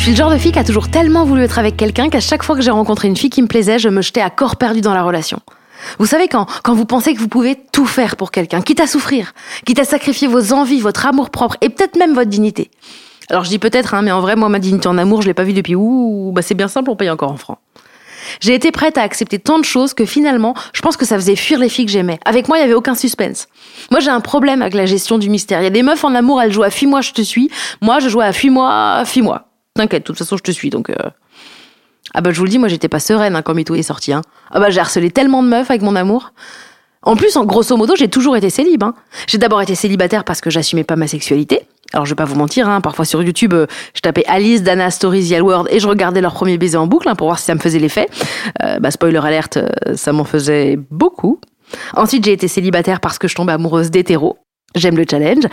Je suis le genre de fille qui a toujours tellement voulu être avec quelqu'un qu'à chaque fois que j'ai rencontré une fille qui me plaisait, je me jetais à corps perdu dans la relation. Vous savez quand, quand vous pensez que vous pouvez tout faire pour quelqu'un, quitte à souffrir, quitte à sacrifier vos envies, votre amour propre et peut-être même votre dignité. Alors je dis peut-être, hein, mais en vrai, moi ma dignité en amour, je l'ai pas vue depuis ouh, bah c'est bien simple, on paye encore en francs. J'ai été prête à accepter tant de choses que finalement, je pense que ça faisait fuir les filles que j'aimais. Avec moi, il y avait aucun suspense. Moi, j'ai un problème avec la gestion du mystère. Il y a des meufs en amour, elles jouent à fuis-moi, je te suis. Moi, je joue à fuis-moi, fuis-moi. T'inquiète, de toute façon, je te suis, donc... euh, Ah bah je vous le dis, moi, j'étais pas sereine hein, quand MeToo est sorti. Hein. Ah bah j'ai harcelé tellement de meufs avec mon amour. En plus, en grosso modo, j'ai toujours été célib. Hein. J'ai d'abord été célibataire parce que j'assumais pas ma sexualité. Alors je vais pas vous mentir, parfois sur YouTube, euh, je tapais Alice, Dana, Stories, Yale World et je regardais leur premier baiser en boucle pour voir si ça me faisait l'effet. Euh, bah spoiler alerte, ça m'en faisait beaucoup. Ensuite, j'ai été célibataire parce que je tombais amoureuse d'hétéros. J'aime le challenge.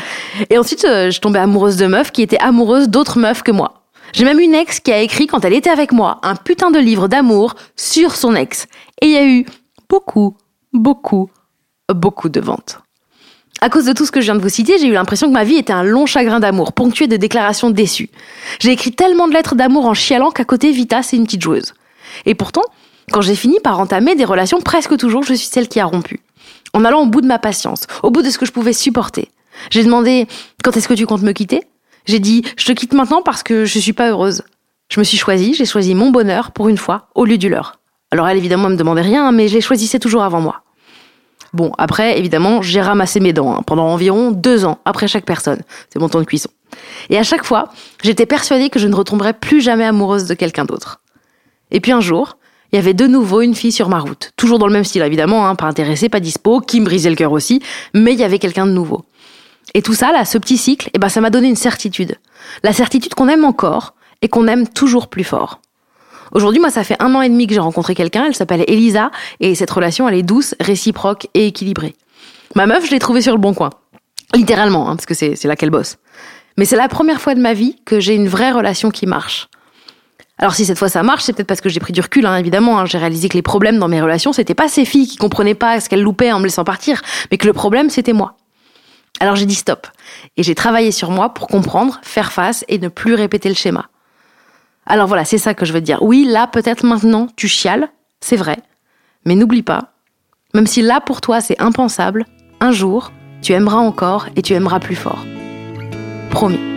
Et ensuite, je tombais amoureuse de meufs qui étaient amoureuses d'autres meufs que moi. J'ai même une ex qui a écrit quand elle était avec moi un putain de livre d'amour sur son ex. Et il y a eu beaucoup, beaucoup, beaucoup de ventes. À cause de tout ce que je viens de vous citer, j'ai eu l'impression que ma vie était un long chagrin d'amour, ponctué de déclarations déçues. J'ai écrit tellement de lettres d'amour en chialant qu'à côté, Vita, c'est une petite joueuse. Et pourtant, quand j'ai fini par entamer des relations, presque toujours, je suis celle qui a rompu. En allant au bout de ma patience, au bout de ce que je pouvais supporter. J'ai demandé quand est-ce que tu comptes me quitter? J'ai dit je te quitte maintenant parce que je suis pas heureuse. Je me suis choisie, j'ai choisi mon bonheur pour une fois au lieu du leur. Alors elle évidemment elle me demandait rien, mais je les choisissais toujours avant moi. Bon, après, évidemment, j'ai ramassé mes dents hein, pendant environ deux ans après chaque personne. C'est mon temps de cuisson. Et à chaque fois, j'étais persuadée que je ne retomberais plus jamais amoureuse de quelqu'un d'autre. Et puis un jour, il y avait de nouveau une fille sur ma route. Toujours dans le même style, évidemment, hein, pas intéressée, pas dispo, qui me brisait le cœur aussi, mais il y avait quelqu'un de nouveau. Et tout ça, là, ce petit cycle, eh ben, ça m'a donné une certitude. La certitude qu'on aime encore et qu'on aime toujours plus fort. Aujourd'hui, moi, ça fait un an et demi que j'ai rencontré quelqu'un, elle s'appelle Elisa, et cette relation, elle est douce, réciproque et équilibrée. Ma meuf, je l'ai trouvée sur le bon coin. Littéralement, hein, parce que c'est là qu'elle bosse. Mais c'est la première fois de ma vie que j'ai une vraie relation qui marche. Alors si cette fois ça marche, c'est peut-être parce que j'ai pris du recul, hein, évidemment. hein. J'ai réalisé que les problèmes dans mes relations, c'était pas ces filles qui comprenaient pas ce qu'elles loupaient en me laissant partir, mais que le problème, c'était moi. Alors j'ai dit stop. Et j'ai travaillé sur moi pour comprendre, faire face et ne plus répéter le schéma. Alors voilà, c'est ça que je veux te dire. Oui, là, peut-être maintenant, tu chiales, c'est vrai. Mais n'oublie pas, même si là, pour toi, c'est impensable, un jour, tu aimeras encore et tu aimeras plus fort. Promis.